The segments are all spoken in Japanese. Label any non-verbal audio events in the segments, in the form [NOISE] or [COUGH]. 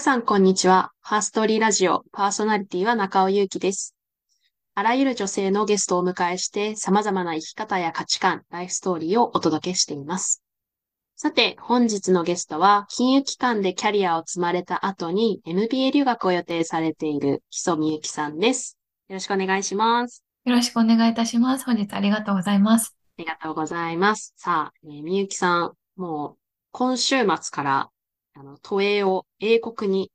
皆さん、こんにちは。ファーストリーラジオパーソナリティは中尾祐希です。あらゆる女性のゲストをお迎えして、様々な生き方や価値観、ライフストーリーをお届けしています。さて、本日のゲストは、金融機関でキャリアを積まれた後に MBA 留学を予定されている木曽美幸さんです。よろしくお願いします。よろしくお願いいたします。本日ありがとうございます。ありがとうございます。さあ、えー、みゆきさん、もう今週末からあの都営を英国に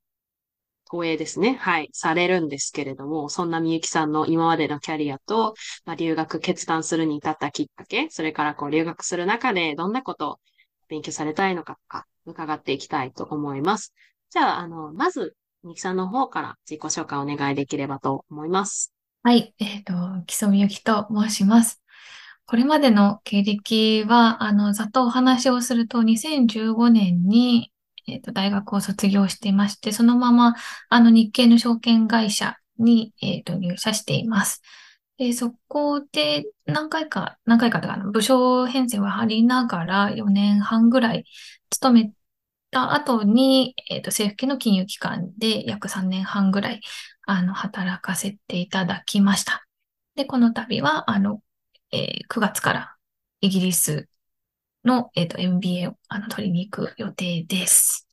投影ですね。はい。されるんですけれども、そんなみゆきさんの今までのキャリアと、まあ、留学決断するに至ったきっかけ、それからこう留学する中でどんなことを勉強されたいのかとか、伺っていきたいと思います。じゃあ、あの、まず、みゆきさんの方から自己紹介お願いできればと思います。はい。えっ、ー、と、木曽みゆきと申します。これまでの経歴は、あの、ざっとお話をすると、2015年に、えっ、ー、と、大学を卒業していまして、そのまま、あの、日系の証券会社に、え、ー、と、入社しています。で、そこで何回か、何回かとか、部署編成を張りながら4年半ぐらい勤めた後に、えっ、ー、と、政府系の金融機関で約3年半ぐらい、あの、働かせていただきました。で、この度は、あの、えー、9月からイギリスの、えーと、MBA をあの取りに行く予定です。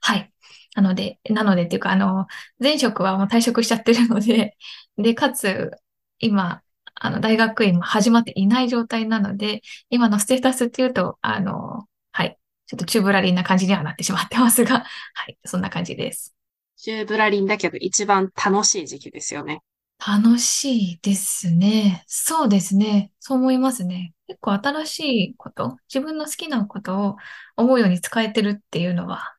はい。なので、なのでっていうか、あの、前職はもう退職しちゃってるので、[LAUGHS] で、かつ、今、あの、大学院も始まっていない状態なので、今のステータスっていうと、あの、はい。ちょっとチューブラリンな感じにはなってしまってますが、[LAUGHS] はい。そんな感じです。チューブラリンだけど一番楽しい時期ですよね。楽しいですね。そうですね。そう思いますね。結構新しいこと、自分の好きなことを思うように使えてるっていうのは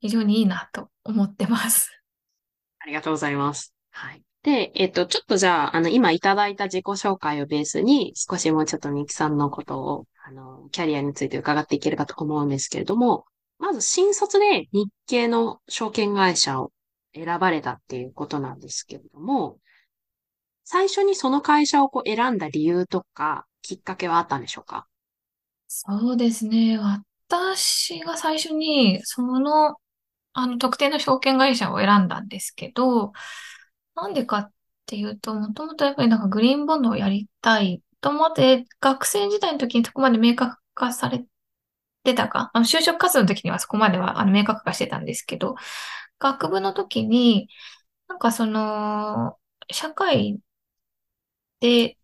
非常にいいなと思ってます。[LAUGHS] ありがとうございます。はい。で、えっと、ちょっとじゃあ、あの、今いただいた自己紹介をベースに、少しもうちょっとミキさんのことを、あの、キャリアについて伺っていければと思うんですけれども、まず新卒で日系の証券会社を選ばれたっていうことなんですけれども、最初にその会社をこう選んだ理由とか、きっかけはあったんでしょうか？そうですね。私が最初に、その、あの、特定の証券会社を選んだんですけど、なんでかっていうと、もともとやっぱりなんかグリーンボンドをやりたいと思って、学生時代の時にそこまで明確化されてたか、あの就職活動の時にはそこまではあの明確化してたんですけど、学部の時に、なんかその、社会で、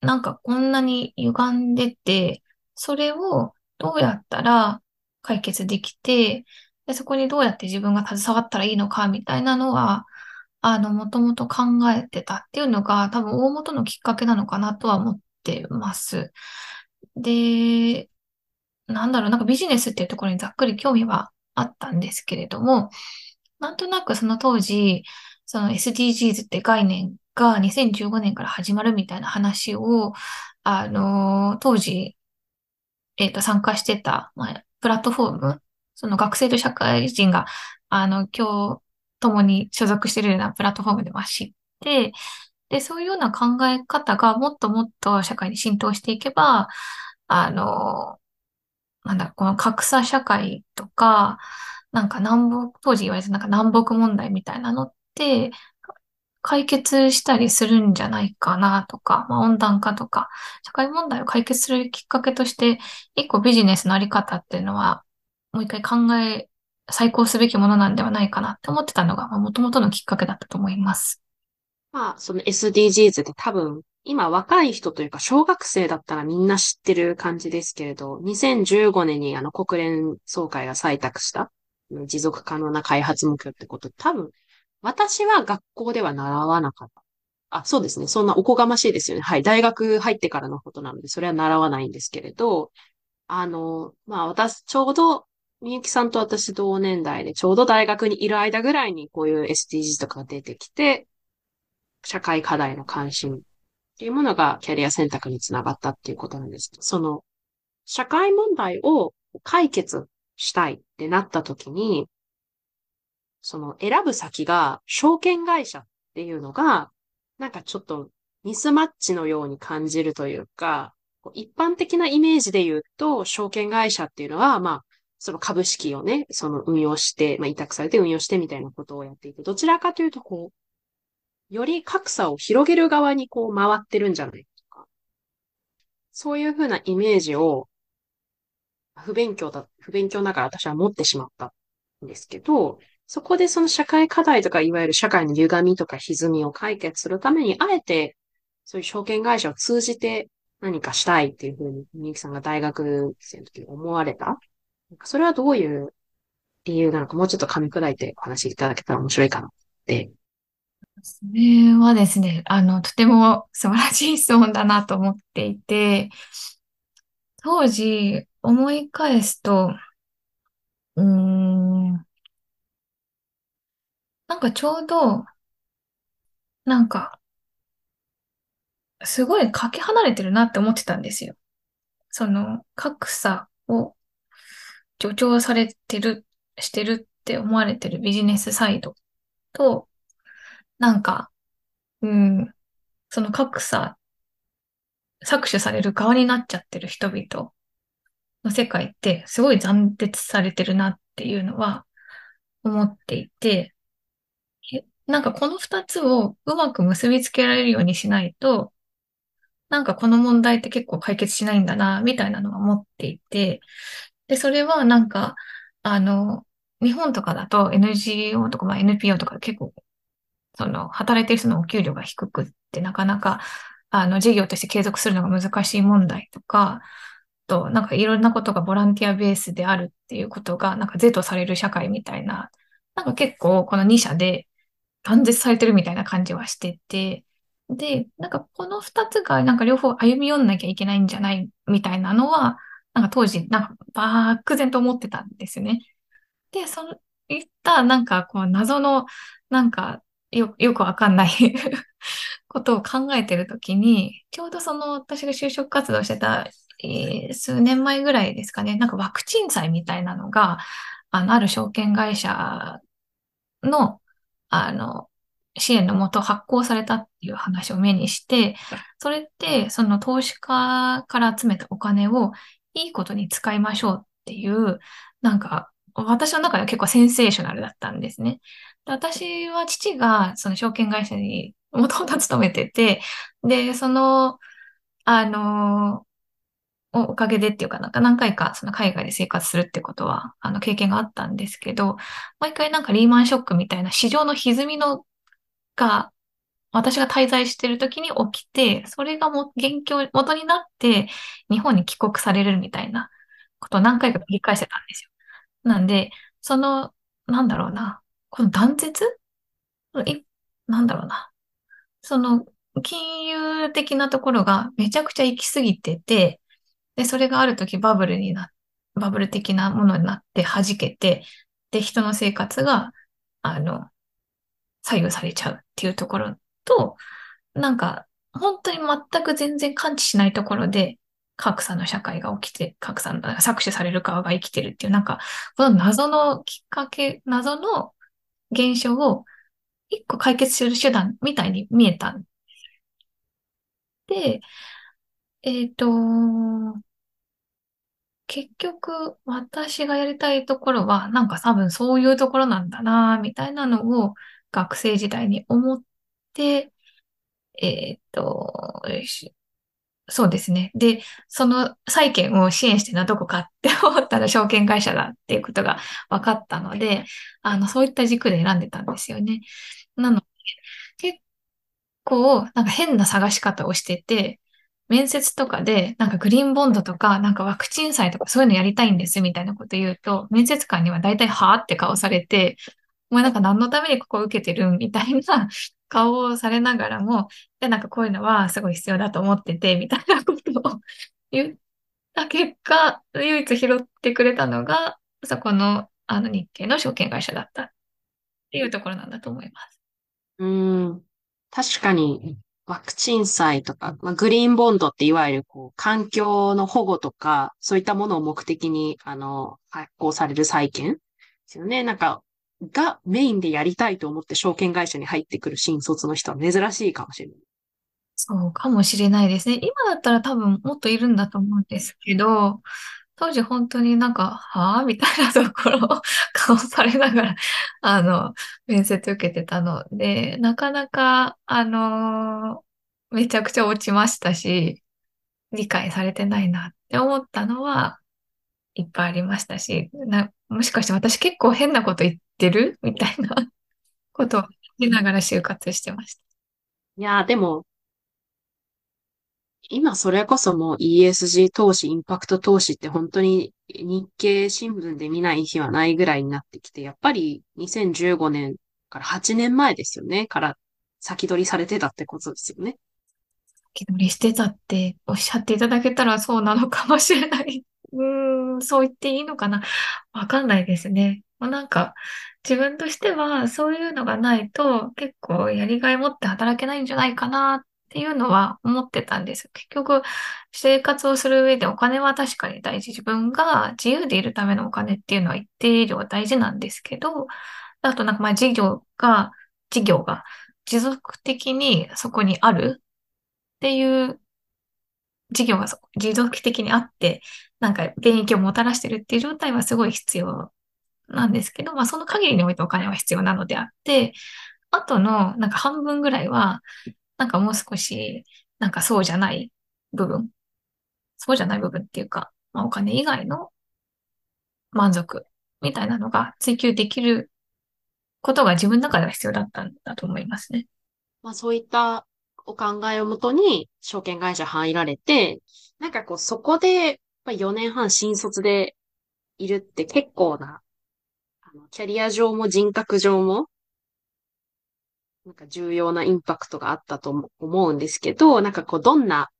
なんかこんなに歪んでて、それをどうやったら解決できて、でそこにどうやって自分が携わったらいいのかみたいなのは、あの、もともと考えてたっていうのが多分大元のきっかけなのかなとは思ってます。で、なんだろう、なんかビジネスっていうところにざっくり興味はあったんですけれども、なんとなくその当時、その SDGs って概念が2015年から始まるみたいな話を、あの、当時、えっ、ー、と、参加してた、まあ、プラットフォーム、その学生と社会人が、あの、今日、共に所属してるようなプラットフォームでは知って、で、そういうような考え方がもっともっと社会に浸透していけば、あの、なんだ、この格差社会とか、なんか南北、当時言われてなんか南北問題みたいなのって、解決したりするんじゃないかなとか、まあ、温暖化とか、社会問題を解決するきっかけとして、一個ビジネスのあり方っていうのは、もう一回考え、再考すべきものなんではないかなって思ってたのが、まあ、元々のきっかけだったと思います。まあ、その SDGs って多分、今若い人というか小学生だったらみんな知ってる感じですけれど、2015年にあの国連総会が採択した持続可能な開発目標ってこと多分私は学校では習わなかった。あ、そうですね。そんなおこがましいですよね。はい。大学入ってからのことなので、それは習わないんですけれど、あの、まあ私、ちょうど、みゆきさんと私同年代で、ちょうど大学にいる間ぐらいにこういう SDGs とかが出てきて、社会課題の関心っていうものがキャリア選択につながったっていうことなんですその、社会問題を解決したいってなった時に、その選ぶ先が証券会社っていうのが、なんかちょっとミスマッチのように感じるというか、一般的なイメージで言うと、証券会社っていうのは、まあ、その株式をね、その運用して、まあ、委託されて運用してみたいなことをやっていて、どちらかというと、こう、より格差を広げる側にこう回ってるんじゃないとか、そういうふうなイメージを、不勉強だ、不勉強ながら私は持ってしまったんですけど、そこでその社会課題とか、いわゆる社会の歪みとか歪みを解決するために、あえて、そういう証券会社を通じて何かしたいっていうふうに、みゆきさんが大学生の時に思われた？それはどういう理由なのか、もうちょっと噛み砕いてお話しいただけたら面白いかなって。それはですね、あの、とても素晴らしい質問だなと思っていて、当時思い返すと、うーん、なんかちょうど、なんか、すごいかけ離れてるなって思ってたんですよ。その格差を助長されてる、してるって思われてるビジネスサイドと、なんか、うん、その格差、搾取される側になっちゃってる人々の世界ってすごい残徹されてるなっていうのは思っていて、なんかこの二つをうまく結びつけられるようにしないと、なんかこの問題って結構解決しないんだな、みたいなのは思っていて、で、それはなんか、あの、日本とかだと NGO とか、まあ、NPO とか結構、その、働いてる人のお給料が低くってなかなか、あの、事業として継続するのが難しい問題とか、と、なんかいろんなことがボランティアベースであるっていうことが、なんか是とされる社会みたいな、なんか結構この2社で断絶されてるみたいな感じはしてて、で、なんかこの2つがなんか両方歩み寄んなきゃいけないんじゃないみたいなのは、なんか当時、なんか漠然と思ってたんですよね。で、その、いったなんかこう謎の、なんかよ、よくわかんない [LAUGHS] ことを考えてるときに、ちょうどその私が就職活動してた、えー、数年前ぐらいですかね、なんかワクチン債みたいなのが、あの、ある証券会社の、あの、支援のもと発行されたっていう話を目にして、それって、その投資家から集めたお金をいいことに使いましょうっていう、なんか、私の中では結構センセーショナルだったんですね。で私は父がその証券会社にもともと勤めてて、で、その、あの、おかげでっていうかなんか何回かその海外で生活するってことは、あの経験があったんですけど、毎回なんかリーマンショックみたいな市場の歪みのが私が滞在してる時に起きて、それがも、元凶、元になって、日本に帰国されるみたいなことを何回か繰り返してたんですよ。なんで、その、なんだろうな、この断絶？い、なんだろうな。その、金融的なところがめちゃくちゃ行き過ぎてて、で、それがある時バブルにな、バブル的なものになって弾けて、で、人の生活が、あの、左右されちゃうっていうところと、なんか、本当に全く全然感知しないところで、格差の社会が起きて、格差の搾取される側が生きてるっていう、なんか、この謎のきっかけ、謎の現象を一個解決する手段みたいに見えた。んで、でえっ、ー、と、結局、私がやりたいところは、なんか多分そういうところなんだな、みたいなのを学生時代に思って、えー、っと、そうですね。で、その債券を支援してるのはどこかって思ったら証券会社だっていうことが分かったので、あの、そういった軸で選んでたんですよね。なので、結構、なんか変な探し方をしてて、面接とかで、なんかグリーンボンドとか、なんかワクチン債とかそういうのやりたいんですみたいなこと言うと、面接官には大体はーって顔されて、お前なんか何のためにここ受けてるみたいな [LAUGHS] 顔をされながらも、で、なんかこういうのはすごい必要だと思ってて、みたいなことを言った結果、唯一拾ってくれたのが、そこの、あの日系の証券会社だったっていうところなんだと思います。うん。確かに、ワクチン債とか、まあ、グリーンボンドっていわゆるこう環境の保護とか、そういったものを目的に、あの、発行される債券ですよね。なんか、がメインでやりたいと思って証券会社に入ってくる新卒の人は珍しいかもしれない。そうかもしれないですね。今だったら多分もっといるんだと思うんですけど、当時本当になんか、はぁみたいなところを [LAUGHS] 顔されながら、あの、面接受けてたの。で、なかなか、あのめちゃくちゃ落ちましたし、理解されてないなって思ったのはいっぱいありましたし、な、もしかして私結構変なこと言ってる？みたいなことを言いながら就活してました。いや、でも、今それこそもう ESG 投資、インパクト投資って本当に日経新聞で見ない日はないぐらいになってきて、やっぱり2015年から8年前ですよね、から先取りされてたってことですよね。先取りしてたっておっしゃっていただけたらそうなのかもしれない。[LAUGHS] うーん、そう言っていいのかなわかんないですね。もうなんか、自分としてはそういうのがないと結構やりがい持って働けないんじゃないかなっっていうのは思ってたんです。結局、生活をする上でお金は確かに大事。自分が自由でいるためのお金っていうのは一定量大事なんですけど、あとなんかまあ事業が、事業が持続的にそこにあるっていう事業が持続的にあって、なんか現役をもたらしてるっていう状態はすごい必要なんですけど、まあその限りにおいてお金は必要なのであって、あとのなんか半分ぐらいは、なんかもう少し、なんかそうじゃない部分、そうじゃない部分っていうか、まあお金以外の満足みたいなのが追求できることが自分の中では必要だったんだと思いますね。まあそういったお考えをもとに証券会社入られて、なんかこうそこで4年半新卒でいるって結構な、あのキャリア上も人格上も、なんか重要なインパクトがあったと思うんですけど、なんかこうどんな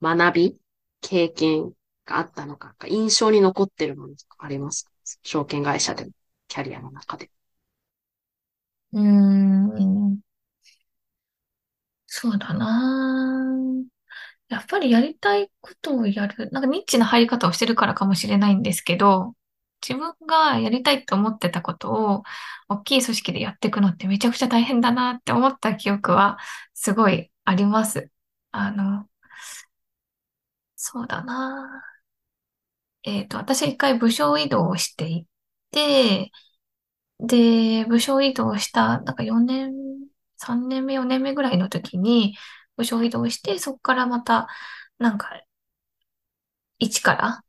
学び、経験があったのか、印象に残ってるものとかありますか？証券会社でのキャリアの中で。うーん。そうだなやっぱりやりたいことをやる。なんかニッチな入り方をしてるからかもしれないんですけど、自分がやりたいと思ってたことを大きい組織でやっていくのってめちゃくちゃ大変だなって思った記憶はすごいあります。あの、そうだなえっと、私一回部署移動をしていて、で、部署移動した、なんか4年、3年目、4年目ぐらいの時に、部署移動して、そこからまた、なんか、一から、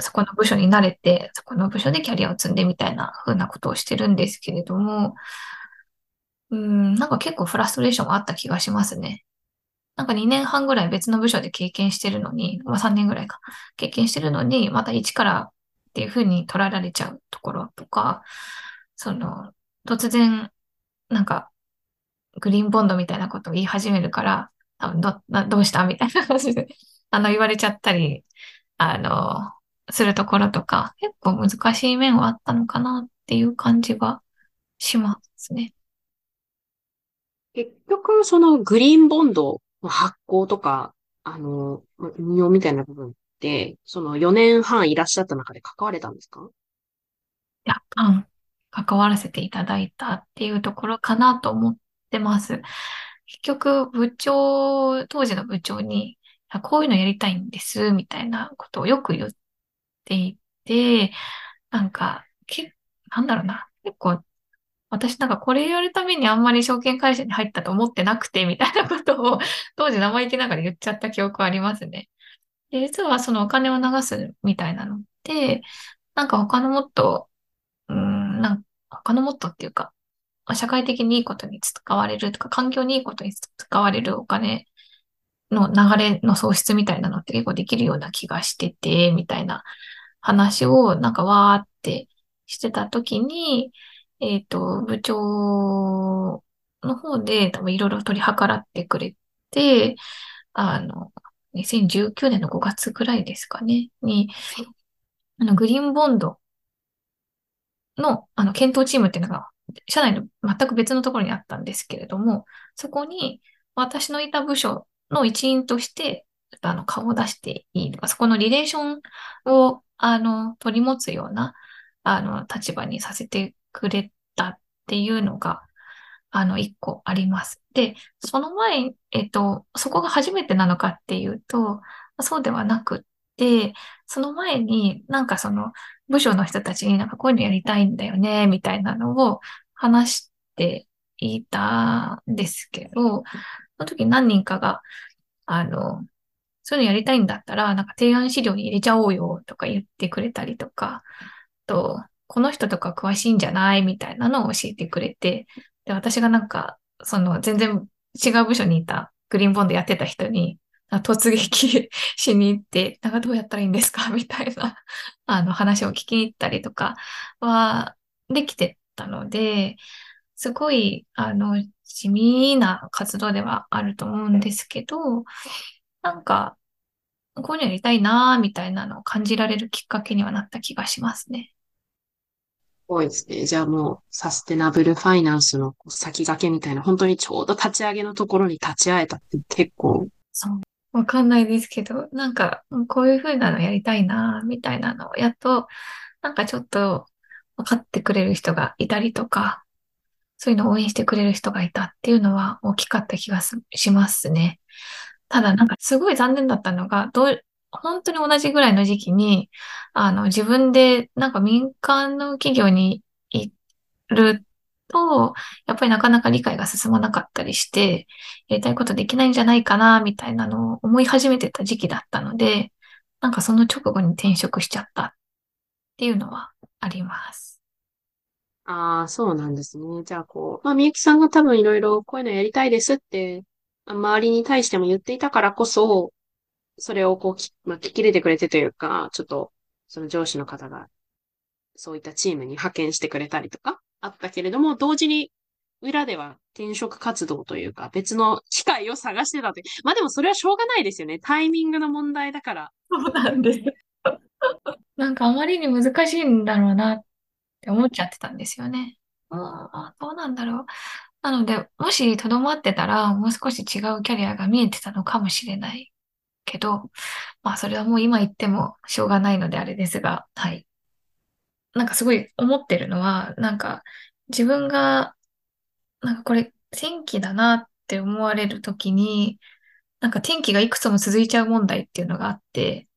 そこの部署に慣れて、そこの部署でキャリアを積んでみたいな風なことをしてるんですけれども、うん、なんか結構フラストレーションがあった気がしますね。なんか2年半ぐらい別の部署で経験してるのに、まあ3年ぐらいか、経験してるのに、また一からっていう風に捉えられちゃうところとか、その、突然、なんか、グリーンボンドみたいなことを言い始めるから、多分ど、どうしたみたいな感じで、あの、言われちゃったり、あの、するところとか、結構難しい面はあったのかなっていう感じがしますね。結局、そのグリーンボンドの発行とか、あの、運用みたいな部分って、その4年半いらっしゃった中で関われたんですか？若干関わらせていただいたっていうところかなと思ってます。結局、部長、当時の部長に、こういうのやりたいんです、みたいなことをよく言っていて、なんか、け、なんだろうな、結構、私なんかこれやるためにあんまり証券会社に入ったと思ってなくて、みたいなことを [LAUGHS] 当時生意気ながら言っちゃった記憶ありますね。で、実はそのお金を流すみたいなのって、なんか他のもっと、うん、なん他のもっとっていうか、社会的にいいことに使われるとか、環境にいいことに使われるお金の流れの創出みたいなのって結構できるような気がしてて、みたいな話をなんかわーってしてた時に、えっ、ー、と、部長の方で多分いろいろ取り計らってくれて、あの、2019年の5月くらいですかね、に、あの、グリーンボンドの、あの、検討チームっていうのが、社内の全く別のところにあったんですけれども、そこに私のいた部署の一員として、あの、顔を出していいとか、そこのリレーションを、あの、取り持つような、あの、立場にさせてくれたっていうのが、あの、一個あります。で、その前、えっと、そこが初めてなのかっていうと、そうではなくって、その前になんかその部署の人たちになんかこういうのやりたいんだよね、みたいなのを話していたんですけど、その時何人かが、あの、そういうのやりたいんだったら、なんか提案資料に入れちゃおうよとか言ってくれたりとか、と、この人とか詳しいんじゃないみたいなのを教えてくれて、で、私がなんか、その全然違う部署にいたグリーンボンドやってた人に、突撃しに行って、なんかどうやったらいいんですか？[LAUGHS] みたいな、あの話を聞きに行ったりとかはできてたので、すごい、あの、地味な活動ではあると思うんですけど、なんか、こういうのやりたいなみたいなのを感じられるきっかけにはなった気がしますね。多いですね。じゃあもう、サステナブルファイナンスの先駆けみたいな、本当にちょうど立ち上げのところに立ち会えたって結構。そう。わかんないですけど、なんか、こういう風なのやりたいな、みたいなのを、やっと、なんかちょっと分かってくれる人がいたりとか、そういうのを応援してくれる人がいたっていうのは大きかった気がしますね。ただなんかすごい残念だったのが、どう、本当に同じぐらいの時期に、あの、自分でなんか民間の企業に行ると、やっぱりなかなか理解が進まなかったりして、やりたいことできないんじゃないかな、みたいなのを思い始めてた時期だったので、なんかその直後に転職しちゃったっていうのはあります。ああ、そうなんですね。じゃあ、こう、まあ、みゆきさんが多分いろいろこういうのやりたいですって、周りに対しても言っていたからこそ、それをこう、まあ、聞き入れてくれてというか、ちょっと、その上司の方が、そういったチームに派遣してくれたりとか、あったけれども、同時に裏では転職活動というか、別の機会を探してたという。まあでもそれはしょうがないですよね。タイミングの問題だから。そうなんです。[LAUGHS] なんかあまりに難しいんだろうなって思っちゃってたんですよね。ああ、どうなんだろう。なので、もしとどまってたら、もう少し違うキャリアが見えてたのかもしれないけど、まあそれはもう今言ってもしょうがないのであれですが、はい。なんかすごい思ってるのは、なんか自分が、なんかこれ天気だなって思われるときに、なんか天気がいくつも続いちゃう問題っていうのがあって、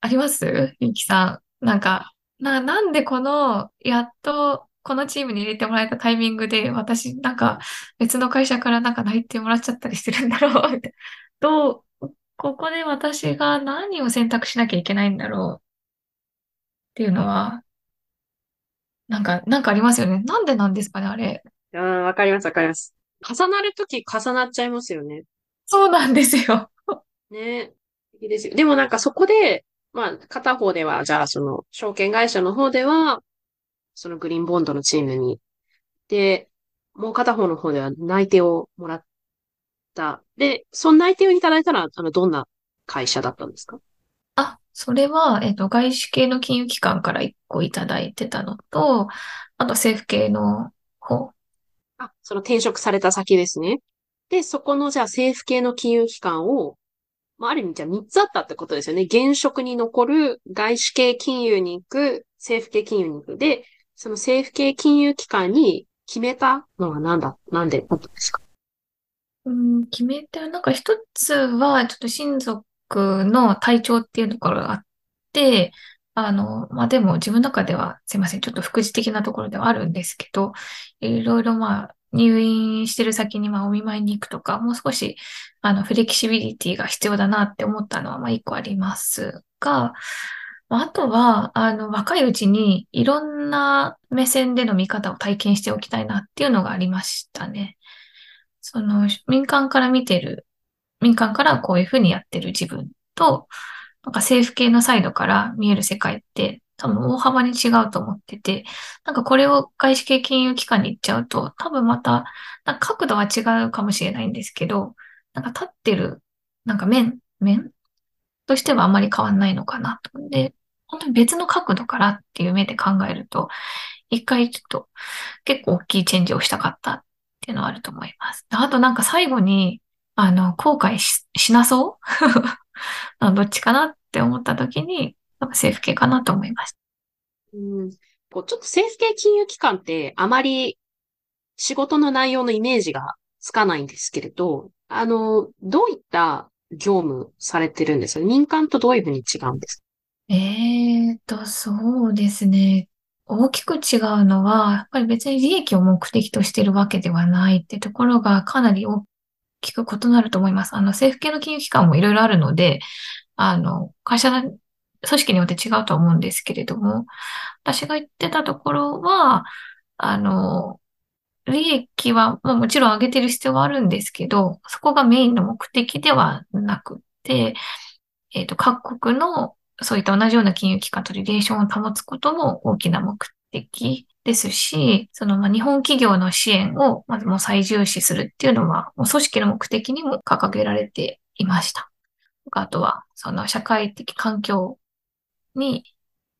あります？ゆきさん。なんか、な、なんでこの、やっとこのチームに入れてもらえたタイミングで、私なんか別の会社からなんか内定もらっちゃったりしてるんだろう。どう、ここで私が何を選択しなきゃいけないんだろうっていうのは、なんか、なんかありますよね。なんでなんですかね、あれ。うん、わかります、わかります。重なるとき重なっちゃいますよね。そうなんですよ。ね。いいですよ。でもなんかそこで、まあ、片方では、じゃあその、証券会社の方では、そのグリーンボンドのチームに。で、もう片方の方では内定をもらった。で、その内定をいただいたら、あの、どんな会社だったんですか？あ、それは、えっと、外資系の金融機関から1個いただいてたのと、あと政府系の方。あ、その転職された先ですね。で、そこのじゃあ政府系の金融機関を、まあ、ある意味じゃ3つあったってことですよね。現職に残る外資系金融に行く、政府系金融に行く。で、その政府系金融機関に決めたのは何だ、なんでだったんですか？うん、決めて、なんか一つは、ちょっと親族の体調っていうところがあって、あの、まあ、でも自分の中では、すいません、ちょっと副次的なところではあるんですけど、いろいろまあ、入院してる先にまあお見舞いに行くとか、もう少し、あの、フレキシビリティが必要だなって思ったのは、ま、一個ありますが、あとは、あの、若いうちにいろんな目線での見方を体験しておきたいなっていうのがありましたね。その、民間から見てる、民間からこういうふうにやってる自分と、なんか政府系のサイドから見える世界って多分大幅に違うと思ってて、なんかこれを外資系金融機関に行っちゃうと、多分また、なんか角度は違うかもしれないんですけど、なんか立ってる、なんか面、面としてはあまり変わんないのかなと。で、本当に別の角度からっていう目で考えると、一回ちょっと結構大きいチェンジをしたかったっていうのはあると思います。あとなんか最後に、あの、後悔しなそう？[LAUGHS] どっちかなって思った時に、なんか政府系かなと思いました。うん、こうちょっと政府系金融機関ってあまり仕事の内容のイメージがつかないんですけれど、あの、どういった業務されてるんですか民間とどういうふうに違うんですか？えーと、そうですね。大きく違うのは、やっぱり別に利益を目的としてるわけではないってところがかなり大きく異なると思います。あの、政府系の金融機関もいろいろあるので、あの、会社の、組織によって違うと思うんですけれども、私が言ってたところは、あの、利益は、ま、もちろん上げてる必要はあるんですけど、そこがメインの目的ではなくて、えっと、各国のそういった同じような金融機関とリレーションを保つことも大きな目的ですし、そのまあ日本企業の支援をまずもう最重視するっていうのは、もう組織の目的にも掲げられていました。あとは、その社会的環境に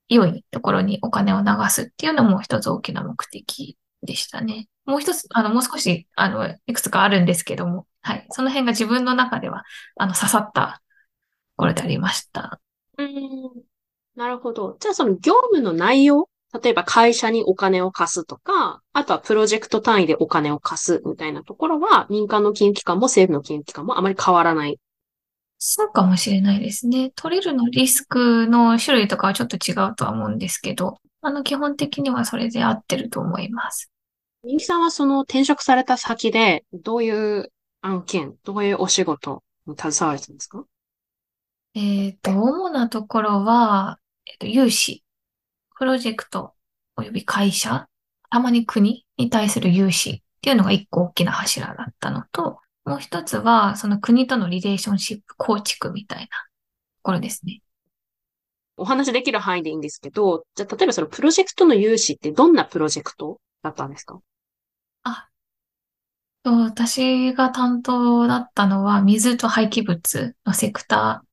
良いところにお金を流すっていうのも一つ大きな目的でしたね。もう一つ、あの、もう少し、あの、いくつかあるんですけども、はい。その辺が自分の中では、あの、刺さったところでありました。うん。なるほど。じゃあその業務の内容例えば会社にお金を貸すとか、あとはプロジェクト単位でお金を貸すみたいなところは、民間の金融機関も政府の金融機関もあまり変わらない。そうかもしれないですね。取れるのリスクの種類とかはちょっと違うとは思うんですけど、あの、基本的にはそれで合ってると思います。みきさんはその転職された先で、どういう案件、どういうお仕事に携われてるんですか？えっと、主なところは、えっと、融資、プロジェクト及び会社、たまに国に対する融資っていうのが一個大きな柱だったのと、もう一つは、その国とのリレーションシップ構築みたいなところですね。お話できる範囲でいいんですけど、じゃあ例えばそのプロジェクトの融資ってどんなプロジェクトだったんですか？あ、私が担当だったのは水と廃棄物のセクタ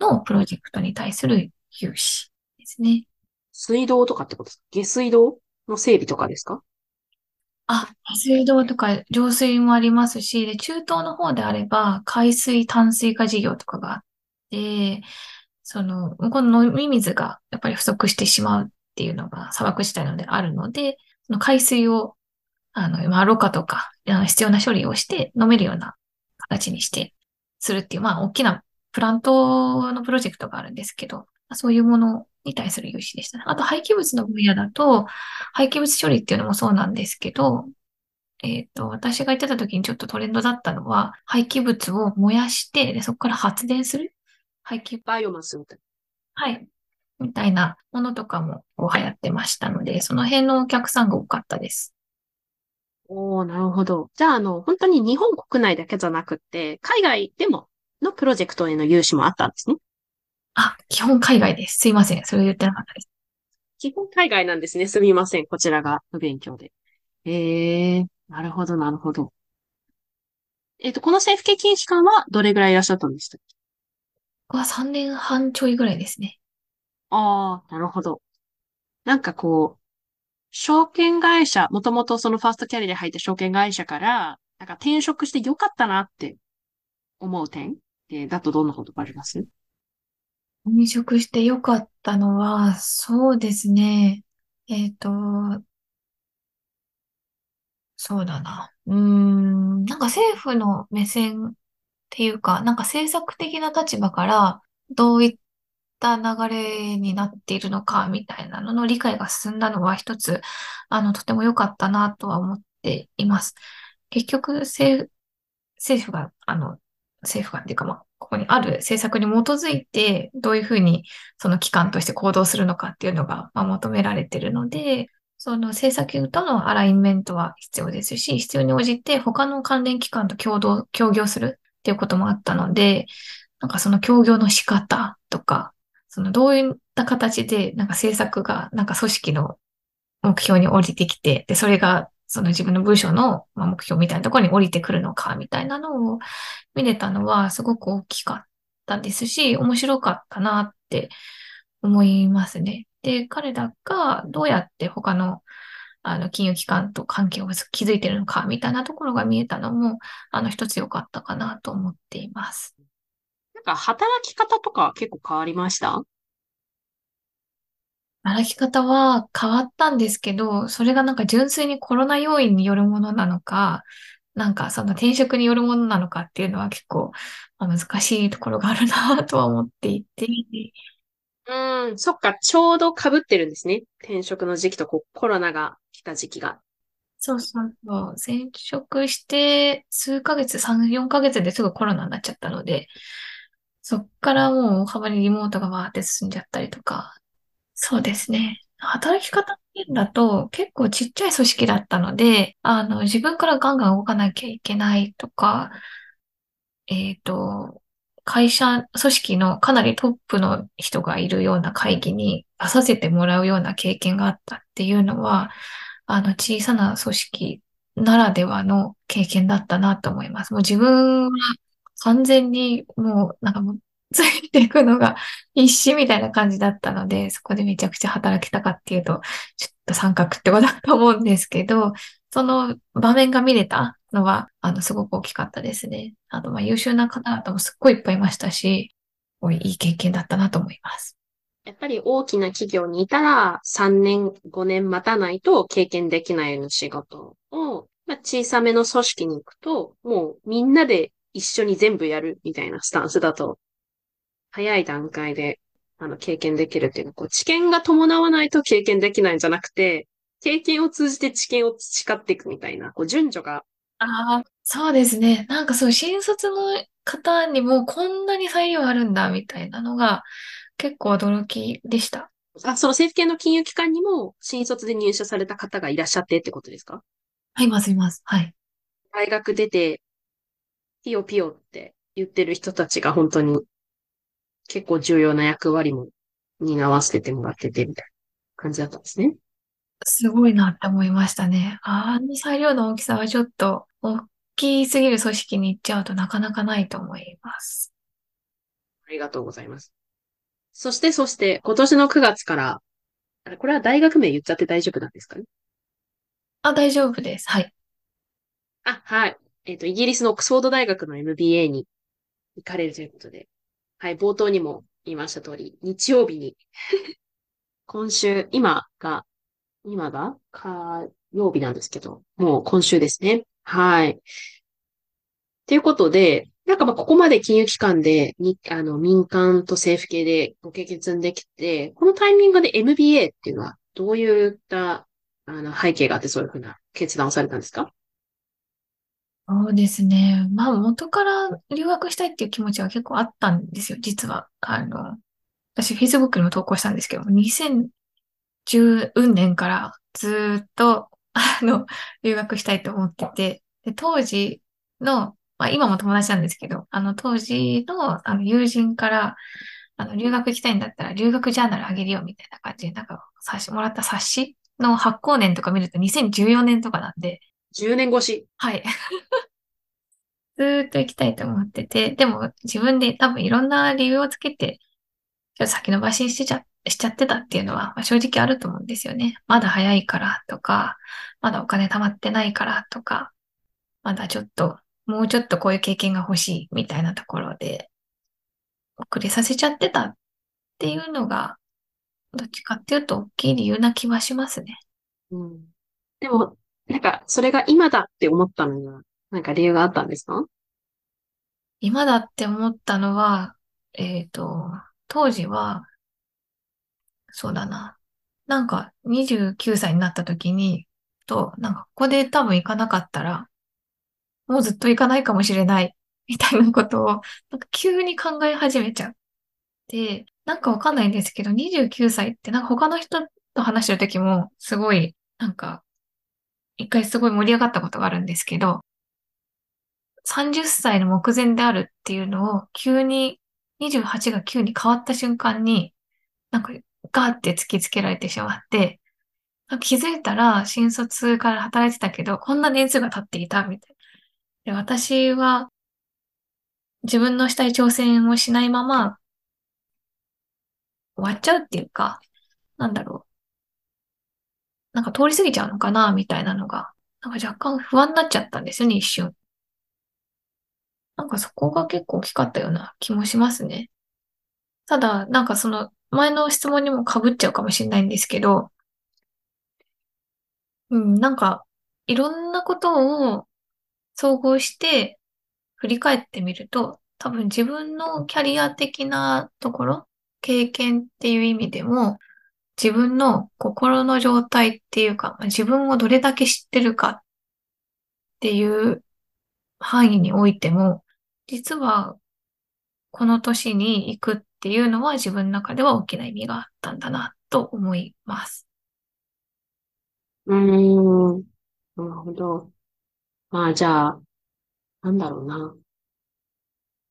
のプロジェクトに対する融資ですね。水道とかってことですか？下水道の整備とかですか？あ、水道とか浄水もありますし、で、中東の方であれば、海水淡水化事業とかがあって、その、向こうの飲み水がやっぱり不足してしまうっていうのが砂漠地帯のであるので、その海水を、あの、まあ、ろ過とか、必要な処理をして飲めるような形にして、するっていう、まあ、大きなプラントのプロジェクトがあるんですけど、そういうものに対する融資でしたね。あと廃棄物の分野だと、廃棄物処理っていうのもそうなんですけど、えっ、ー、と、私が言ってた時にちょっとトレンドだったのは、廃棄物を燃やして、でそこから発電する廃棄バイオマスみたいな。はい。みたいなものとかもこう流行ってましたので、その辺のお客さんが多かったです。おー、なるほど。じゃあ、あの、本当に日本国内だけじゃなくて、海外でものプロジェクトへの融資もあったんですね。あ、基本海外です。すいません。それを言ってなかったです。基本海外なんですね。すみません。こちらが不勉強で。ええー、なるほど、なるほど。えっ、ー、と、この政府系金機関はどれぐらいいらっしゃったんでしたっけ？は3年半ちょいぐらいですね。ああ、なるほど。なんかこう、証券会社、もともとそのファーストキャリアで入った証券会社から、なんか転職してよかったなって思う点えだとどんなことがあります？転職してよかったのは、そうですね。えっと、そうだな。うーん、なんか政府の目線っていうか、なんか政策的な立場からどういった流れになっているのかみたいなのの理解が進んだのは一つ、あの、とても良かったなとは思っています。結局、政政府が、あの、政府がっていうか、まあ、ここにある政策に基づいて、どういうふうにその機関として行動するのかっていうのが、まあ、求められているので、その政策とのアラインメントは必要ですし、必要に応じて他の関連機関と共同、協業するっていうこともあったので、なんかその協業の仕方とか、そのどういった形で、なんか政策が、なんか組織の目標に降りてきて、で、それがその自分の部署の目標みたいなところに降りてくるのか、みたいなのを見れたのはすごく大きかったですし、面白かったなって思いますね。で、彼らがどうやって他のあの金融機関と関係を築いてるのか、みたいなところが見えたのも、あの一つ良かったかなと思っています。なんか働き方とか結構変わりました？働き方は変わったんですけど、それがなんか純粋にコロナ要因によるものなのか、なんかその転職によるものなのかっていうのは結構難しいところがあるなとは思っていて、うん、そっか、ちょうど被ってるんですね。転職の時期とこうコロナが来た時期が。そうそうそう。転職して数ヶ月、3、4ヶ月ですぐコロナになっちゃったので、そっからもう大幅にリモートが回って進んじゃったりとか、そうですね。働き方っていうんだと結構ちっちゃい組織だったので、あの、自分からガンガン動かなきゃいけないとか、えっと、会社、組織のかなりトップの人がいるような会議に出させてもらうような経験があったっていうのは、あの、小さな組織ならではの経験だったなと思います。もう自分は完全にもう、なんかもう、ついていくのが必死みたいな感じだったので、そこでめちゃくちゃ働きたかっていうと、ちょっと三角ってことだと思うんですけど、その場面が見れたのは、あの、すごく大きかったですね。あと、まあ、優秀な方々もすっごいいっぱいいましたし、いいい経験だったなと思います。やっぱり大きな企業にいたら3年、5年待たないと経験できないような仕事を、まあ、小さめの組織に行くと、もうみんなで一緒に全部やるみたいなスタンスだと、早い段階であの経験できるっていうのは、こう知見が伴わないと経験できないんじゃなくて、経験を通じて知見を培っていくみたいな、こう順序が。ああ、そうですね。なんかそう、新卒の方にもこんなに採用あるんだみたいなのが、結構驚きでした。あ、その政府系の金融機関にも新卒で入社された方がいらっしゃってってことですか？はい、います、います。はい。大学出て、ピヨピヨって言ってる人たちが本当に結構重要な役割も担わせてもらっててみたいな感じだったんですね。すごいなって思いましたね。あの裁量の大きさはちょっと大きすぎる組織に行っちゃうとなかなかないと思います。ありがとうございます。そして、そして、今年の9月から、あれ、これは大学名言っちゃって大丈夫なんですかね？あ、大丈夫です。はい。あ、はい。えっ、ー、と、イギリスのオックスフォード大学の MBA に行かれるということで、はい、冒頭にも言いました通り、日曜日に。[LAUGHS] 今週、今が、今が？火曜日なんですけど、もう今週ですね。はい。ということで、なんかまあ、ここまで金融機関で、に、あの、民間と政府系でご経験積んできて、このタイミングで MBA っていうのは、どういった、あの、背景があってそういうふうな決断をされたんですか？そうですね。まあ、元から留学したいっていう気持ちは結構あったんですよ、実は。あの、私、Facebook にも投稿したんですけど、2010年からずっと、あの、留学したいと思ってて、で、当時のまあ今も友達なんですけど、あの当時のあの友人から、あの留学行きたいんだったら留学ジャーナルあげるよみたいな感じで、なんか冊子もらった冊子の発行年とか見ると2014年とかなんで。10年越し。はい。[LAUGHS] ずーっと行きたいと思ってて、でも自分で多分いろんな理由をつけて、ちょっと先延ばしにしてちゃ、しちゃってたっていうのは、まあ、正直あると思うんですよね。まだ早いからとか、まだお金貯まってないからとか、まだちょっともうちょっとこういう経験が欲しいみたいなところで、遅れさせちゃってたっていうのが、どっちかっていうと大きい理由な気はしますね。うん。でも、なんか、それが今だって思ったのは、なんか理由があったんですか？今だって思ったのは、えっ、ー、と、当時は、そうだな。なんか、29歳になった時に、と、なんか、ここで多分行かなかったら、もうずっと行かないかもしれない、みたいなことを、なんか急に考え始めちゃって、なんかわかんないんですけど、29歳ってなんか他の人と話してる時も、すごい、なんか、一回すごい盛り上がったことがあるんですけど、30歳の目前であるっていうのを、急に、28が急に変わった瞬間に、なんか、ガーって突きつけられてしまって、気づいたら、新卒から働いてたけど、こんな年数が経っていた、みたいなで私は自分のしたい挑戦をしないまま終わっちゃうっていうか、なんだろう。なんか通り過ぎちゃうのかなみたいなのが、なんか若干不安になっちゃったんですよね、一瞬。なんかそこが結構大きかったような気もしますね。ただ、なんかその前の質問にも被っちゃうかもしれないんですけど、うん、なんかいろんなことを総合して振り返ってみると、多分自分のキャリア的なところ経験っていう意味でも、自分の心の状態っていうか、自分をどれだけ知ってるかっていう範囲においても、実はこの年に行くっていうのは自分の中では大きな意味があったんだなと思います。うーん。なるほど。まあじゃあ、なんだろうな。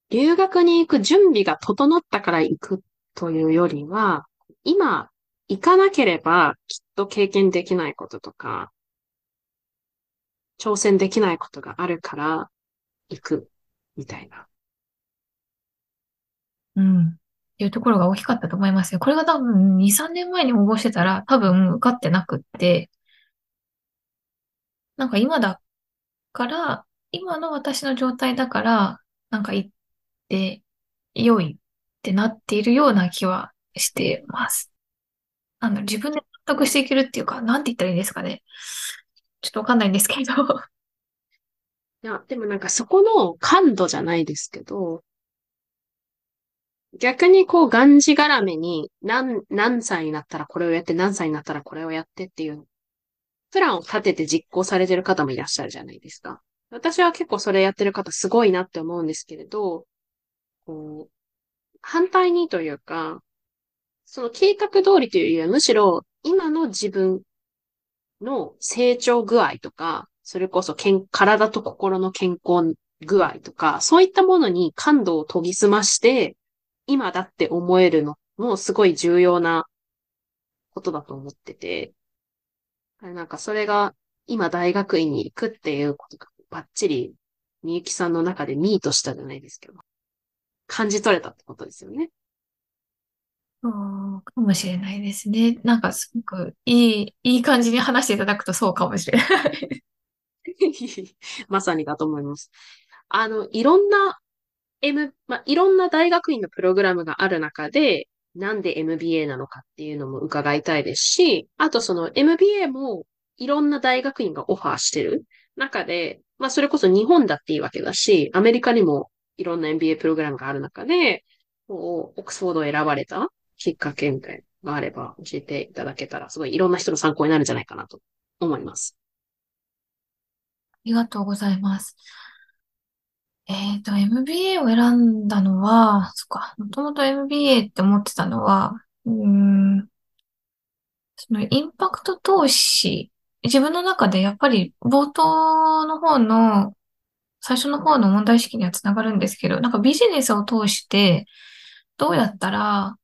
留学に行く準備が整ったから行くというよりは、今行かなければきっと経験できないこととか、挑戦できないことがあるから行くみたいな。うん。っていうところが大きかったと思いますよ。これが多分2、3年前に応募してたら多分受かってなくって、なんか今だから、今の私の状態だから、なんか行って良いってなっているような気はしてます。あの、自分で納得していけるっていうか、なんて言ったらいいんですかね。ちょっとわかんないんですけど。いや、でもなんかそこの感度じゃないですけど、逆にこう、がんじがらめに、何、何歳になったらこれをやって、何歳になったらこれをやってっていう、プランを立てて実行されてる方もいらっしゃるじゃないですか。私は結構それやってる方すごいなって思うんですけれど、こう、反対にというか、その計画通りというよりは、むしろ今の自分の成長具合とか、それこそ健体と心の健康具合とか、そういったものに感度を研ぎ澄まして、今だって思えるのもすごい重要なことだと思ってて、なんかそれが今大学院に行くっていうことがバッチリみゆきさんの中でミートしたじゃないですけど、感じ取れたってことですよね。そうかもしれないですね。なんかすごくいい、いい感じに話していただくとそうかもしれない。[LAUGHS] まさにだと思います。あの、いろんな M、まあ、いろんな大学院のプログラムがある中で、なんで MBA なのかっていうのも伺いたいですし、あとその MBA もいろんな大学院がオファーしてる中で、まあそれこそ日本だっていいわけだし、アメリカにもいろんな MBA プログラムがある中で、こう、オックスフォードを選ばれたきっかけみたいなのがあれば教えていただけたら、すごいいろんな人の参考になるんじゃないかなと思います。ありがとうございます。えっと、MBA を選んだのは、そっか、もともと MBA って思ってたのは、うん、そのインパクト投資、自分の中でやっぱり冒頭の方の、最初の方の問題意識にはつながるんですけど、なんかビジネスを通して、どうやったら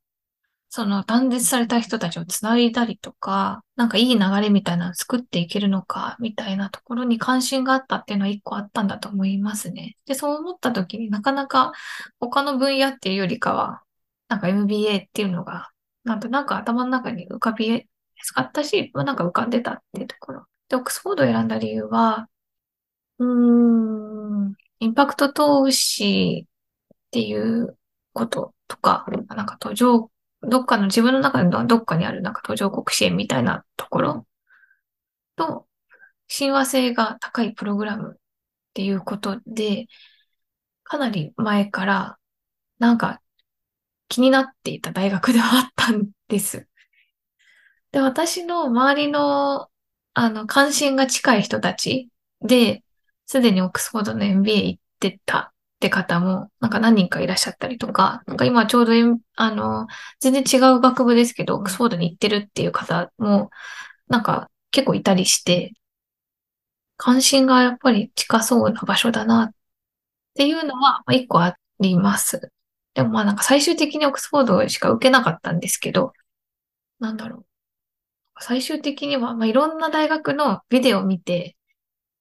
その断絶された人たちを繋いだりとか、なんかいい流れみたいなの作っていけるのか、みたいなところに関心があったっていうのは一個あったんだと思いますね。で、そう思った時になかなか他の分野っていうよりかは、なんか MBA っていうのが、なんとなく頭の中に浮かびやすかったし、なんか浮かんでたっていうところ。で、オックスフォードを選んだ理由は、うーん、インパクト投資っていうこととか、なんか途上どっかの自分の中でどっかにあるなんか途上国支援みたいなところと、親和性が高いプログラムっていうことで、かなり前からなんか気になっていた大学ではあったんです。で、私の周りのあの関心が近い人たちで、すでにオックスフォードの MBA 行ってたって方も、なんか何人かいらっしゃったりとか、なんか今ちょうど、あの、全然違う学部ですけど、オックスフォードに行ってるっていう方も、なんか結構いたりして、関心がやっぱり近そうな場所だなっていうのは、一個あります。でもまあなんか最終的にオックスフォードしか受けなかったんですけど、なんだろう。最終的には、まあ、いろんな大学のビデオを見て、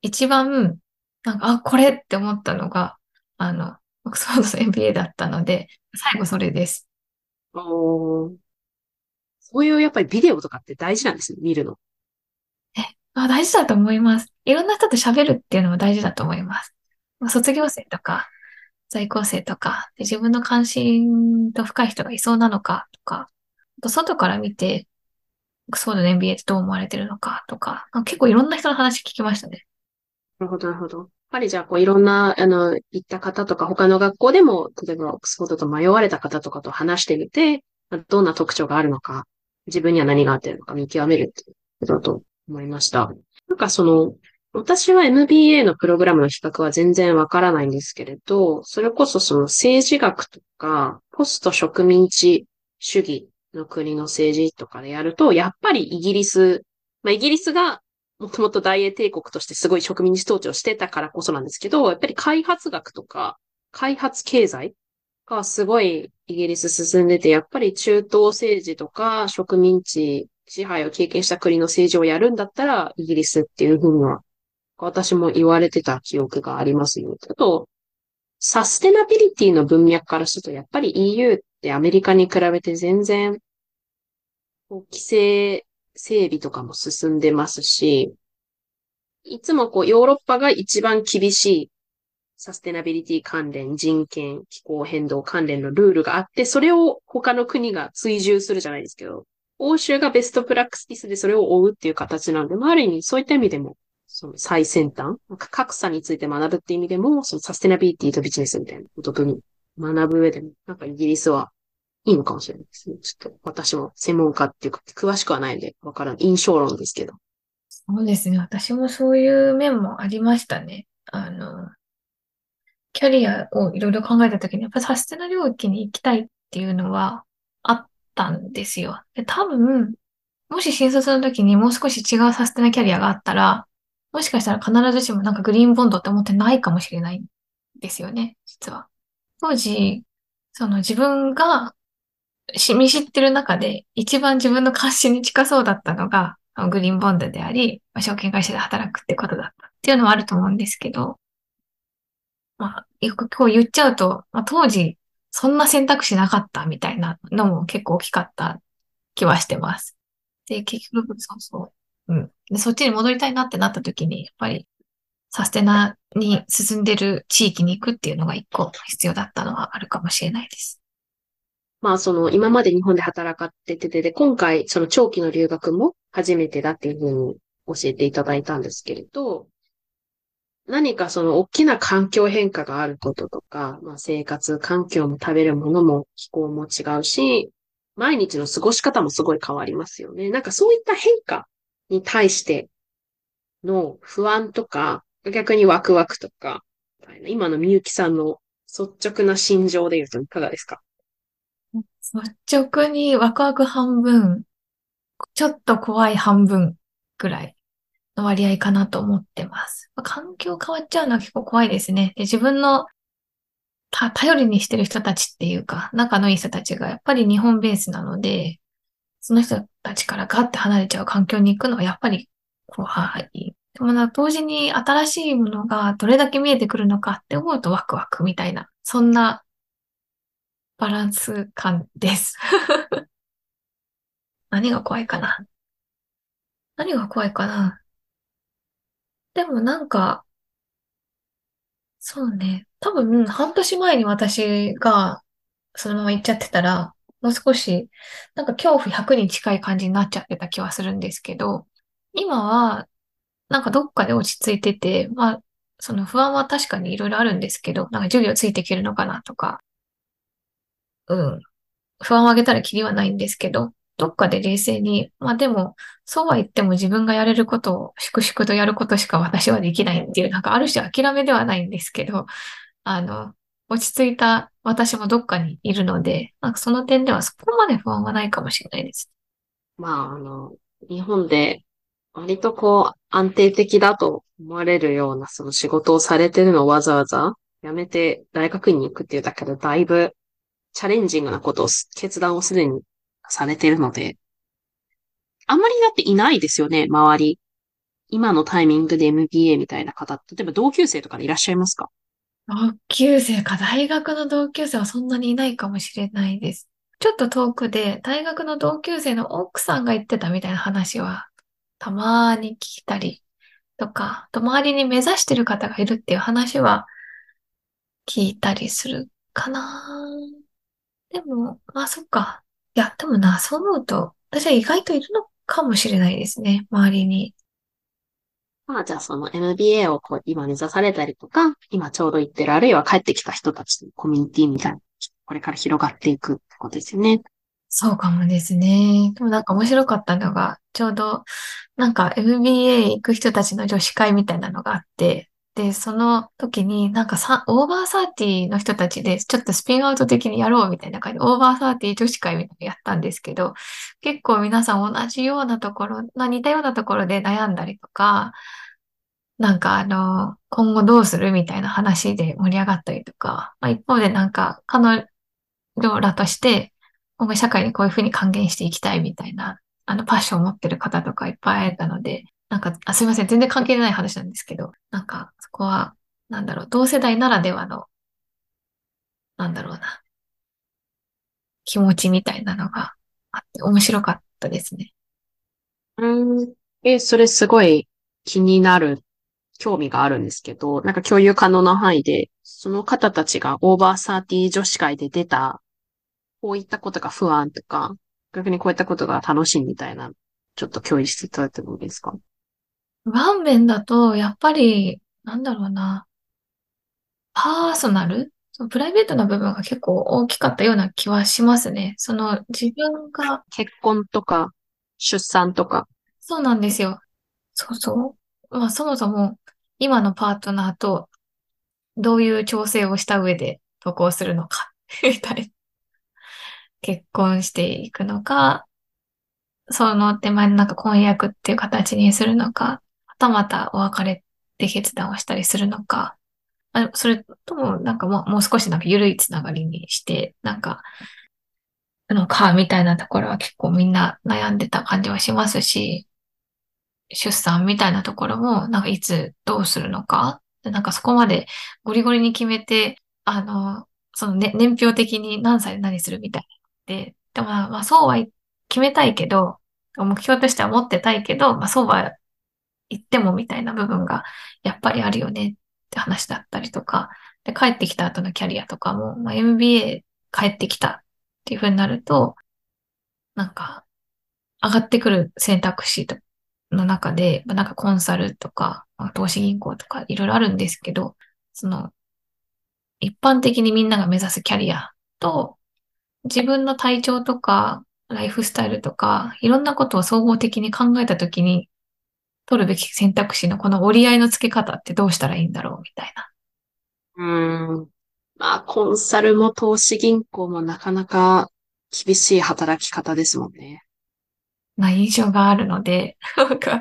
一番、なんか、あ、これって思ったのが、あの、オックスフォードの MBA だったので、最後それです。おそういうやっぱりビデオとかって大事なんですよ、見るの。え、あ、大事だと思います。いろんな人と喋るっていうのも大事だと思います。卒業生とか、在校生とか、で自分の関心と深い人がいそうなのかとか、と外から見て、クスフォードの MBA ってどう思われてるのかとか、結構いろんな人の話聞きましたね。なるほど、なるほど。ぱりじゃあ、こう、いろんな、あの、行った方とか、他の学校でも、例えば、オックスフォードと迷われた方とかと話してみて、どんな特徴があるのか、自分には何が合ってるのか見極めるってことだと思いました。なんかその、私は MBA のプログラムの比較は全然わからないんですけれど、それこそその政治学とか、ポスト植民地主義の国の政治とかでやると、やっぱりイギリス、まあイギリスがもともと大英帝国としてすごい植民地統治をしてたからこそなんですけど、やっぱり開発学とか、開発経済がすごいイギリス進んでて、やっぱり中東政治とか植民地支配を経験した国の政治をやるんだったら、イギリスっていうふうには、私も言われてた記憶がありますよ。あと、サステナビリティの文脈からすると、やっぱり EU ってアメリカに比べて全然、規制整備とかも進んでますし、いつもこうヨーロッパが一番厳しいサステナビリティ関連、人権、気候変動関連のルールがあって、それを他の国が追従するじゃないですけど、欧州がベストプラクティスでそれを追うっていう形なんで、まあ、ある意味そういった意味でも、その最先端、格差について学ぶっていう意味でも、そのサステナビリティとビジネスみたいなことに学ぶ上でも、なんかイギリスはいいのかもしれないですね。ちょっと私も専門家っていうか、詳しくはないんでわからん。印象論ですけど。そうですね。私もそういう面もありましたね。あの、キャリアをいろいろ考えたときに、やっぱサステナ領域に行きたいっていうのはあったんですよ。で、多分、もし新卒の時にもう少し違うサステナキャリアがあったら、もしかしたら必ずしもなんかグリーンボンドって思ってないかもしれないんですよね、実は。当時、その自分が見知ってる中で一番自分の関心に近そうだったのが、グリーンボンドであり、証券会社で働くってことだったっていうのはあると思うんですけど、まあ、よくこう言っちゃうと、まあ、当時、そんな選択肢なかったみたいなのも結構大きかった気はしてます。で、結局、そうそう。うん。で、そっちに戻りたいなってなった時に、やっぱり、サステナに進んでる地域に行くっていうのが一個必要だったのはあるかもしれないです。まあ、その、今まで日本で働かっててで、今回、その長期の留学も初めてだっていうふうに教えていただいたんですけれど、何かその大きな環境変化があることとか、まあ、生活環境も食べるものも気候も違うし、毎日の過ごし方もすごい変わりますよね。なんかそういった変化に対しての不安とか、逆にワクワクとか、今のみゆきさんの率直な心情で言うといかがですか？率直にワクワク半分、ちょっと怖い半分ぐらいの割合かなと思ってます。環境変わっちゃうのは結構怖いですね。で自分の頼りにしてる人たちっていうか、仲のいい人たちがやっぱり日本ベースなので、その人たちからガッて離れちゃう環境に行くのはやっぱり怖い。でもな、同時に新しいものがどれだけ見えてくるのかって思うとワクワクみたいな、そんなバランス感です。[LAUGHS] 何が怖いかな？何が怖いかな？でもなんか、そうね。多分、半年前に私がそのまま行っちゃってたら、もう少し、なんか恐怖100に近い感じになっちゃってた気はするんですけど、今は、なんかどっかで落ち着いてて、まあ、その不安は確かにいろいろあるんですけど、なんか授業ついていけるのかなとか、うん。不安をあげたらきりはないんですけど、どっかで冷静に、まあでも、そうは言っても自分がやれることを粛々とやることしか私はできないっていう、なんかある種諦めではないんですけど、あの、落ち着いた私もどっかにいるので、なんかその点ではそこまで不安はないかもしれないです。まあ、あの、日本で割とこう安定的だと思われるようなその仕事をされてるのをわざわざ辞めて大学院に行くっていうだけでだいぶチャレンジングなことを、決断をすでにされてるので、あんまりだっていないですよね、周り。今のタイミングで MBA みたいな方、例えば同級生とかでいらっしゃいますか？同級生か、大学の同級生はそんなにいないかもしれないです。ちょっと遠くで、大学の同級生の奥さんが言ってたみたいな話は、たまに聞いたりとか、と周りに目指してる方がいるっていう話は聞いたりするかな。でも、まあそっか。いや、でもな、そう思うと、私は意外といるのかもしれないですね、周りに。まあじゃあその MBA をこう今目指されたりとか、今ちょうど行ってる、あるいは帰ってきた人たちのコミュニティみたいな、これから広がっていくってことですよね。そうかもですね。でもなんか面白かったのが、ちょうどなんか MBA 行く人たちの女子会みたいなのがあって、で、その時になんかさ、オーバーサーティーの人たちでちょっとスピンアウト的にやろうみたいな感じで、オーバーサーティー女子会みたいなのやったんですけど、結構皆さん同じようなところ、まあ似たようなところで悩んだりとか、なんかあの、今後どうするみたいな話で盛り上がったりとか、まあ、一方でなんか彼女らとして、今後社会にこういうふうに還元していきたいみたいな、あのパッションを持ってる方とかいっぱい会えたので、なんか、あ、すいません、全然関係ない話なんですけど、なんかそこは、なんだろう、同世代ならではの、なんだろうな、気持ちみたいなのがあって面白かったですね。うん。え、それすごい気になる興味があるんですけど、なんか共有可能な範囲で、その方たちがオーバーサーティー女子会で出た、こういったことが不安とか、逆にこういったことが楽しいみたいな、ちょっと共有していただいてもいいですか？ワンベンだと、やっぱり、なんだろうな、パーソナル？そのプライベートな部分が結構大きかったような気はしますね。その自分が、結婚とか、出産とか。そうなんですよ。そうそう。まあそもそも今のパートナーとどういう調整をした上で渡航するのか [LAUGHS] みたいな。結婚していくのか、その手前のなんか婚約っていう形にするのか、はたまたお別れって決断をしたりするのか、あそれともなんかもうもう少しなんか緩いつながりにして、なんか、のか、みたいなところは結構みんな悩んでた感じはしますし、出産みたいなところも、なんかいつどうするのか、なんかそこまでゴリゴリに決めて、あの、その、ね、年表的に何歳で何するみたいで、でもまあそうは決めたいけど、目標としては持ってたいけど、まあそうは言ってもみたいな部分がやっぱりあるよねって話だったりとか、で、帰ってきた後のキャリアとかも、まあ、MBA 帰ってきたっていう風になると、なんか、上がってくる選択肢の中でま、なんかコンサルとか、投資銀行とかいろいろあるんですけど、その、一般的にみんなが目指すキャリアと、自分の体調とか、ライフスタイルとか、いろんなことを総合的に考えたときに、取るべき選択肢のこの折り合いのつけ方ってどうしたらいいんだろうみたいな。うん。まあ、コンサルも投資銀行もなかなか厳しい働き方ですもんね。まあ、印象があるので、[LAUGHS] なんか、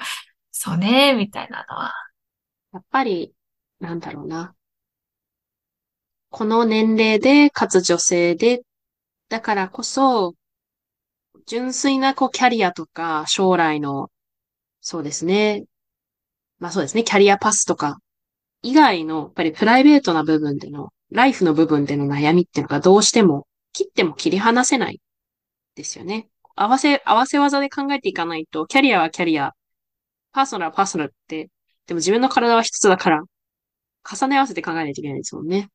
そうね、みたいなのは。やっぱり、なんだろうな。この年齢で、かつ女性で、だからこそ、純粋なこうキャリアとか将来の、そうですね。まあそうですね、キャリアパスとか以外の、やっぱりプライベートな部分での、ライフの部分での悩みっていうのがどうしても切っても切り離せないですよね。合わせ、合わせ技で考えていかないと、キャリアはキャリア、パーソナルはパーソナルって、でも自分の体は一つだから、重ね合わせて考えないといけないですもんね。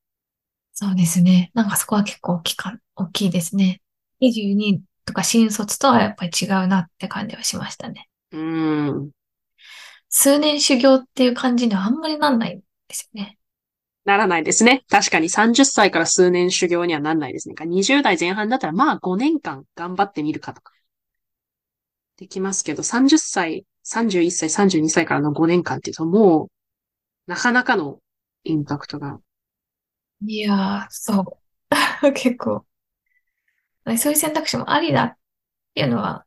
そうですね。なんかそこは結構大きか、大きいですね。22とか新卒とはやっぱり違うなって感じはしましたね。うん。数年修行っていう感じにはあんまりなんないですよね。ならないですね。確かに30歳から数年修行にはなんないですね。20代前半だったらまあ5年間頑張ってみるかとか。できますけど、30歳、31歳、32歳からの5年間っていうともう、なかなかのインパクトが。いやー、そう。[LAUGHS] 結構。そういう選択肢もありだっていうのは、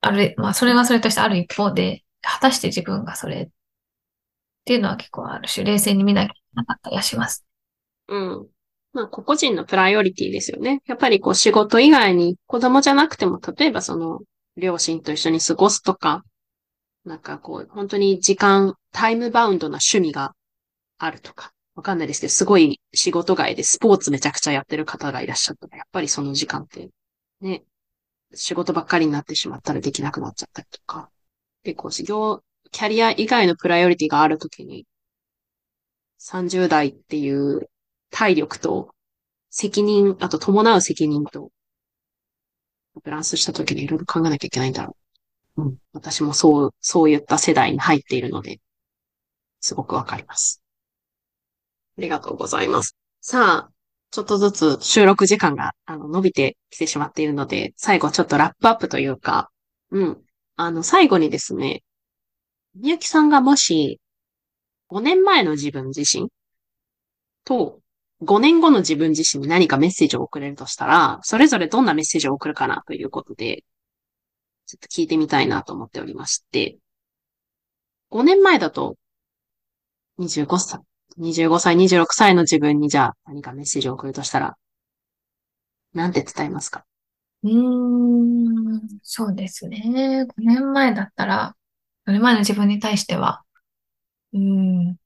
ある、まあそれはそれとしてある一方で、果たして自分がそれっていうのは結構ある種冷静に見なきゃいけなかったりはします。うん。まあ、個々人のプライオリティですよね。やっぱりこう仕事以外に子供じゃなくても、例えばその両親と一緒に過ごすとか、なんかこう、本当に時間、タイムバウンドな趣味があるとか、わかんないですけど、すごい仕事外でスポーツめちゃくちゃやってる方がいらっしゃったら、やっぱりその時間って、ね、仕事ばっかりになってしまったらできなくなっちゃったりとか、結構、事業、キャリア以外のプライオリティがあるときに、30代っていう体力と責任、あと伴う責任と、バランスしたときにいろいろ考えなきゃいけないんだろう。うん。私もそう、そういった世代に入っているので、すごくわかります。ありがとうございます。さあ、ちょっとずつ収録時間があの伸びてきてしまっているので、最後ちょっとラップアップというか、うん。あの、最後にですね、みゆきさんがもし、5年前の自分自身と、5年後の自分自身に何かメッセージを送れるとしたら、それぞれどんなメッセージを送るかなということで、ちょっと聞いてみたいなと思っておりまして、5年前だと、25歳、25歳、26歳の自分にじゃあ何かメッセージを送るとしたら、なんて伝えますか？うーん、そうですね。5年前だったら、それ前の自分に対しては、うーん、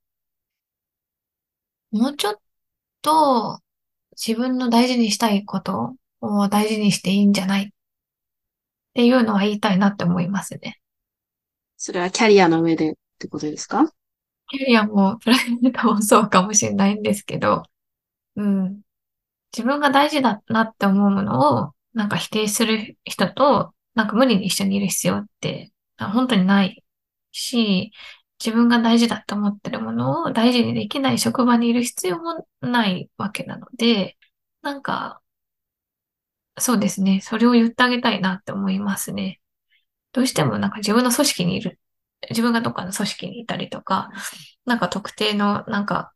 もうちょっと自分の大事にしたいことを大事にしていいんじゃないっていうのは言いたいなって思いますね。それはキャリアの上でってことですか？キャリアもプライベートもそうかもしれないんですけど、うん。自分が大事だなって思うものをなんか否定する人となんか無理に一緒にいる必要って本当にないし、自分が大事だと思ってるものを大事にできない職場にいる必要もないわけなので、なんか、そうですね。それを言ってあげたいなって思いますね。どうしてもなんか自分の組織にいる、自分がどっかの組織にいたりとか、なんか特定のなんか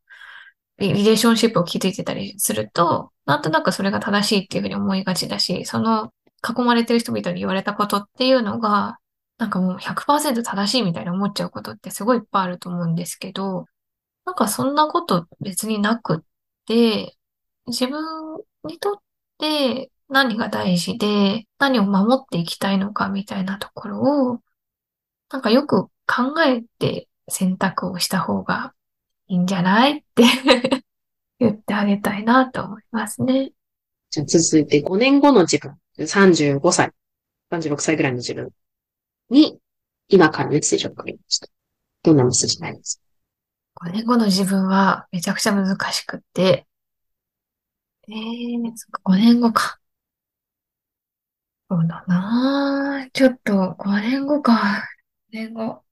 リレーションシップを築いてたりすると、なんとなくそれが正しいっていうふうに思いがちだし、その囲まれてる人々に言われたことっていうのが、なんかもう100%正しいみたいな思っちゃうことってすごいいっぱいあると思うんですけど、なんかそんなこと別になくって、自分にとって何が大事で、何を守っていきたいのかみたいなところを、なんかよく考えて選択をした方がいいんじゃないって [LAUGHS] 言ってあげたいなと思いますね。じゃあ続いて5年後の自分、35歳、36歳ぐらいの自分に、今からメッセージを送りました。どんなメッセージになります？か ?5 年後の自分はめちゃくちゃ難しくって、えー、そっか、5年後か。そうだなちょっと、5年後か。5年後。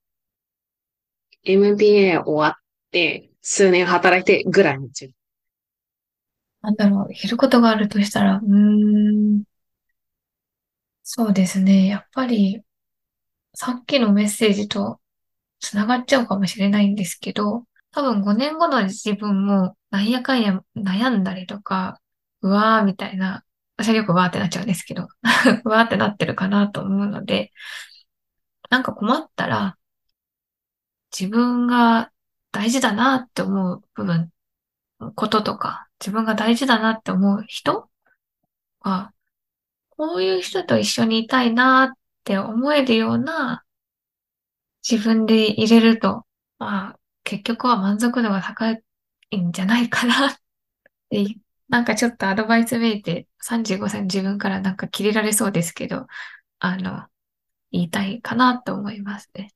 MBA 終わって、数年働いてぐらいの自分。なんだろう、やることがあるとしたら、うーん。そうですね。やっぱり、さっきのメッセージと繋がっちゃうかもしれないんですけど、多分5年後の自分もなんやかんや悩んだりとか、うわーみたいな、私はよくわーってなっちゃうんですけど、[LAUGHS] うわーってなってるかなと思うので、なんか困ったら、自分が大事だなって思う部分、こととか、自分が大事だなって思う人は、こういう人と一緒にいたいなって思えるような自分で入れると、まあ、結局は満足度が高いんじゃないかなってなんかちょっとアドバイスめいて35歳の自分からなんか切れられそうですけど、あの、言いたいかなと思いますね。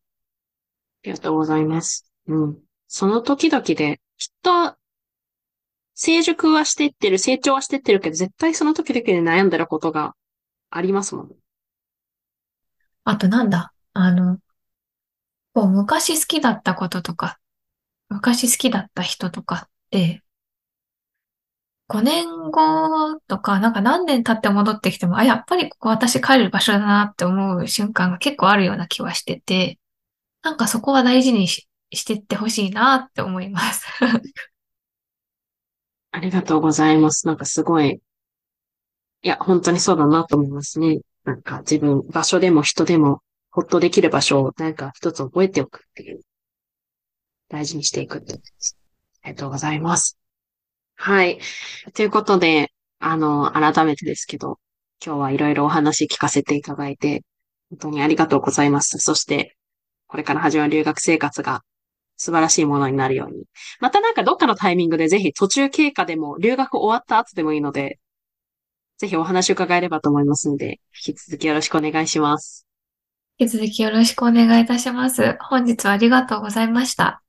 ありがとうございます。うん。その時々で、きっと、成熟はしていってる、成長はしていってるけど、絶対その時々で悩んでることがありますもん。あとなんだ、あの、こう昔好きだったこととか、昔好きだった人とかって、5年後とか、なんか何年経って戻ってきても、あ、やっぱりここ私帰る場所だなって思う瞬間が結構あるような気はしてて、なんかそこは大事にししてってほしいなって思います。[LAUGHS] ありがとうございます。なんかすごい、いや、本当にそうだなと思いますね。なんか自分、場所でも人でも、ほっとできる場所をなんか一つ覚えておくっていう。大事にしていくってありがとうございます。はい。ということで、あの、改めてですけど、今日はいろいろお話聞かせていただいて、本当にありがとうございます。そして、これから始まる留学生活が素晴らしいものになるように。またなんかどっかのタイミングでぜひ途中経過でも留学終わった後でもいいので、ぜひお話を伺えればと思いますので、引き続きよろしくお願いします。引き続きよろしくお願いいたします。本日はありがとうございました。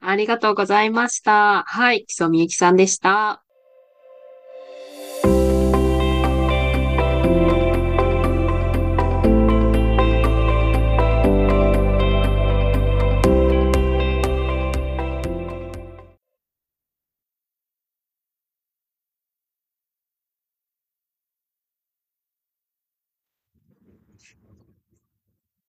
ありがとうございました。はい、木曽みゆきさんでした。